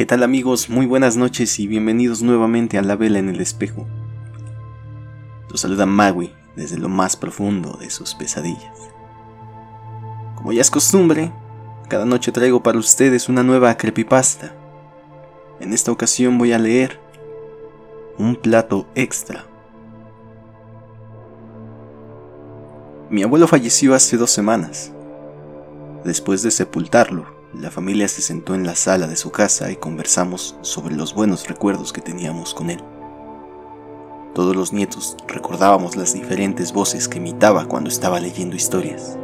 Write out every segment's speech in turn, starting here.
¿Qué tal amigos? Muy buenas noches y bienvenidos nuevamente a La Vela en el Espejo. Los saluda Magui desde lo más profundo de sus pesadillas. Como ya es costumbre, cada noche traigo para ustedes una nueva creepypasta. En esta ocasión voy a leer un plato extra. Mi abuelo falleció hace dos semanas. Después de sepultarlo, la familia se sentó en la sala de su casa y conversamos sobre los buenos recuerdos que teníamos con él. Todos los nietos recordábamos las diferentes voces que imitaba cuando estaba leyendo historias,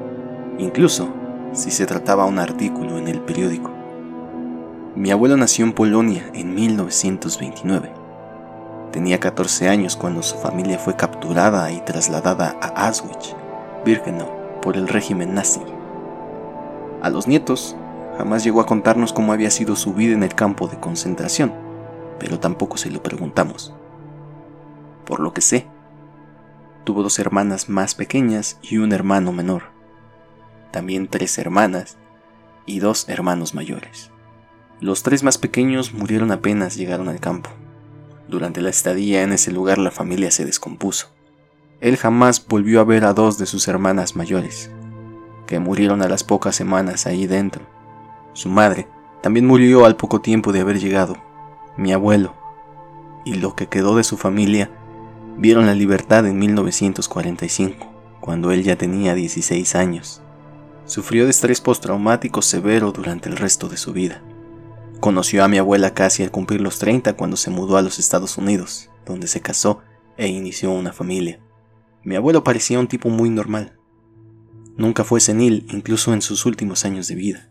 incluso si se trataba un artículo en el periódico. Mi abuelo nació en Polonia en 1929. Tenía 14 años cuando su familia fue capturada y trasladada a Auschwitz, Birkenau, por el régimen nazi. A los nietos jamás llegó a contarnos cómo había sido su vida en el campo de concentración, pero tampoco se lo preguntamos. Por lo que sé, tuvo dos hermanas más pequeñas y un hermano menor también tres hermanas y dos hermanos mayores. Los tres más pequeños murieron apenas llegaron al campo. Durante la estadía en ese lugar la familia se descompuso. Él jamás volvió a ver a dos de sus hermanas mayores, que murieron a las pocas semanas ahí dentro. Su madre también murió al poco tiempo de haber llegado. Mi abuelo y lo que quedó de su familia vieron la libertad en 1945, cuando él ya tenía 16 años. Sufrió de estrés postraumático severo durante el resto de su vida. Conoció a mi abuela casi al cumplir los 30 cuando se mudó a los Estados Unidos, donde se casó e inició una familia. Mi abuelo parecía un tipo muy normal. Nunca fue senil, incluso en sus últimos años de vida.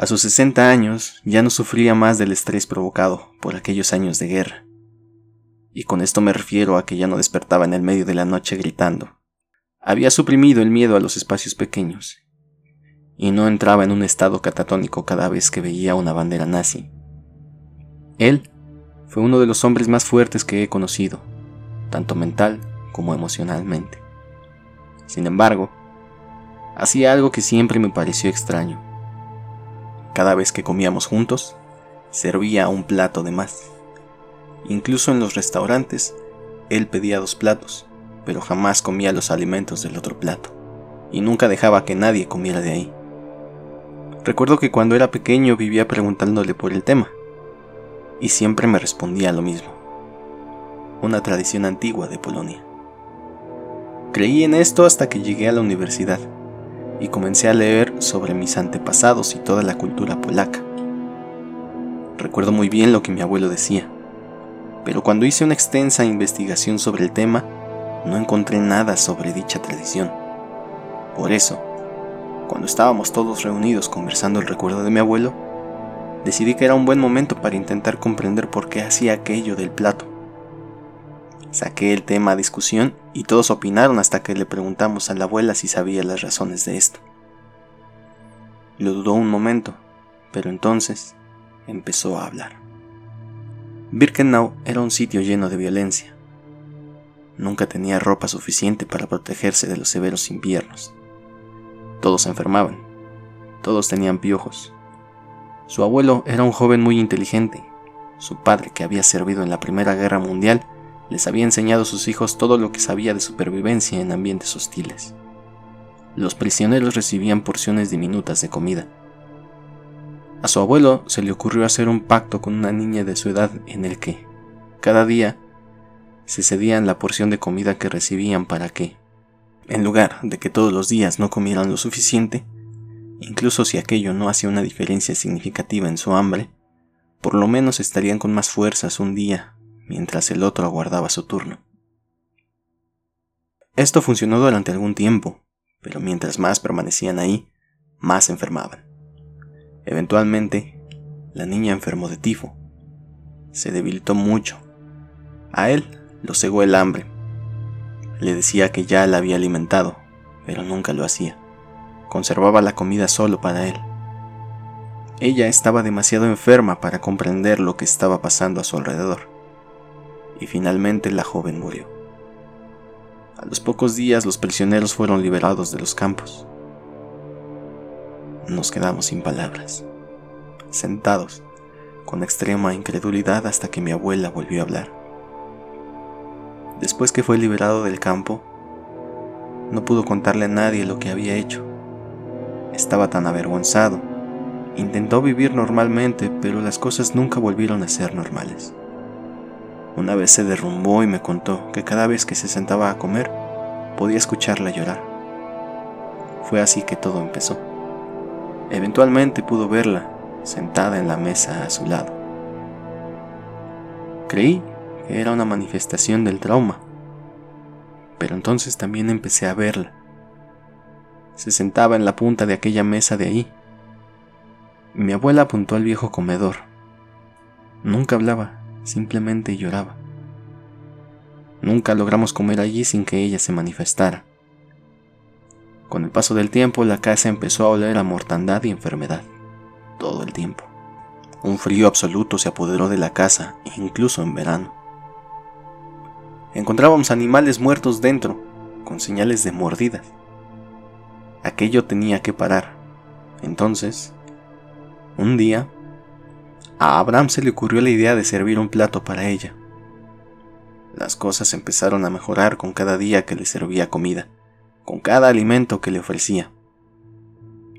A sus 60 años ya no sufría más del estrés provocado por aquellos años de guerra. Y con esto me refiero a que ya no despertaba en el medio de la noche gritando. Había suprimido el miedo a los espacios pequeños y no entraba en un estado catatónico cada vez que veía una bandera nazi. Él fue uno de los hombres más fuertes que he conocido, tanto mental como emocionalmente. Sin embargo, hacía algo que siempre me pareció extraño. Cada vez que comíamos juntos, servía un plato de más. Incluso en los restaurantes, él pedía dos platos, pero jamás comía los alimentos del otro plato, y nunca dejaba que nadie comiera de ahí. Recuerdo que cuando era pequeño vivía preguntándole por el tema, y siempre me respondía lo mismo. Una tradición antigua de Polonia. Creí en esto hasta que llegué a la universidad y comencé a leer sobre mis antepasados y toda la cultura polaca. Recuerdo muy bien lo que mi abuelo decía, pero cuando hice una extensa investigación sobre el tema, no encontré nada sobre dicha tradición. Por eso, cuando estábamos todos reunidos conversando el recuerdo de mi abuelo, decidí que era un buen momento para intentar comprender por qué hacía aquello del plato. Saqué el tema a discusión y todos opinaron hasta que le preguntamos a la abuela si sabía las razones de esto. Lo dudó un momento, pero entonces empezó a hablar. Birkenau era un sitio lleno de violencia. Nunca tenía ropa suficiente para protegerse de los severos inviernos. Todos se enfermaban. Todos tenían piojos. Su abuelo era un joven muy inteligente. Su padre, que había servido en la Primera Guerra Mundial, les había enseñado a sus hijos todo lo que sabía de supervivencia en ambientes hostiles. Los prisioneros recibían porciones diminutas de comida. A su abuelo se le ocurrió hacer un pacto con una niña de su edad en el que, cada día, se cedían la porción de comida que recibían para que, en lugar de que todos los días no comieran lo suficiente, incluso si aquello no hacía una diferencia significativa en su hambre, por lo menos estarían con más fuerzas un día mientras el otro aguardaba su turno. Esto funcionó durante algún tiempo, pero mientras más permanecían ahí, más enfermaban. Eventualmente, la niña enfermó de tifo. Se debilitó mucho. A él lo cegó el hambre le decía que ya la había alimentado, pero nunca lo hacía. Conservaba la comida solo para él. Ella estaba demasiado enferma para comprender lo que estaba pasando a su alrededor. Y finalmente la joven murió. A los pocos días los prisioneros fueron liberados de los campos. Nos quedamos sin palabras, sentados, con extrema incredulidad hasta que mi abuela volvió a hablar. Después que fue liberado del campo, no pudo contarle a nadie lo que había hecho. Estaba tan avergonzado. Intentó vivir normalmente, pero las cosas nunca volvieron a ser normales. Una vez se derrumbó y me contó que cada vez que se sentaba a comer, podía escucharla llorar. Fue así que todo empezó. Eventualmente pudo verla sentada en la mesa a su lado. Creí que era una manifestación del trauma, pero entonces también empecé a verla. Se sentaba en la punta de aquella mesa de ahí. Mi abuela apuntó al viejo comedor. Nunca hablaba, simplemente lloraba. Nunca logramos comer allí sin que ella se manifestara. Con el paso del tiempo la casa empezó a oler a mortandad y enfermedad todo el tiempo. Un frío absoluto se apoderó de la casa, incluso en verano. Encontrábamos animales muertos dentro, con señales de mordidas. Aquello tenía que parar. Entonces, un día, a Abraham se le ocurrió la idea de servir un plato para ella. Las cosas empezaron a mejorar con cada día que le servía comida, con cada alimento que le ofrecía.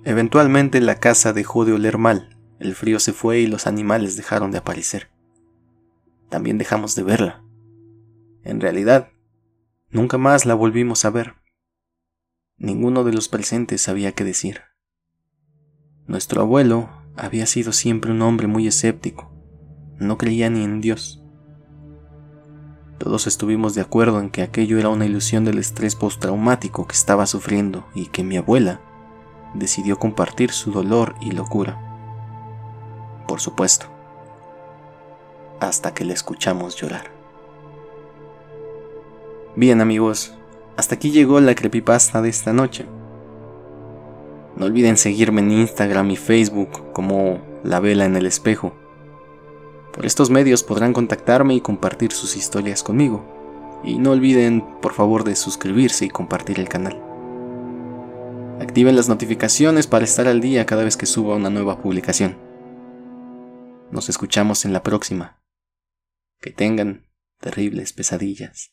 Eventualmente la casa dejó de oler mal, el frío se fue y los animales dejaron de aparecer. También dejamos de verla. En realidad, nunca más la volvimos a ver. Ninguno de los presentes sabía qué decir. Nuestro abuelo había sido siempre un hombre muy escéptico. No creía ni en Dios. Todos estuvimos de acuerdo en que aquello era una ilusión del estrés postraumático que estaba sufriendo y que mi abuela decidió compartir su dolor y locura. Por supuesto, hasta que le escuchamos llorar. Bien amigos, hasta aquí llegó la creepypasta de esta noche. No olviden seguirme en Instagram y Facebook como La Vela en el Espejo. Por estos medios podrán contactarme y compartir sus historias conmigo. Y no olviden, por favor, de suscribirse y compartir el canal. Activen las notificaciones para estar al día cada vez que suba una nueva publicación. Nos escuchamos en la próxima. Que tengan terribles pesadillas.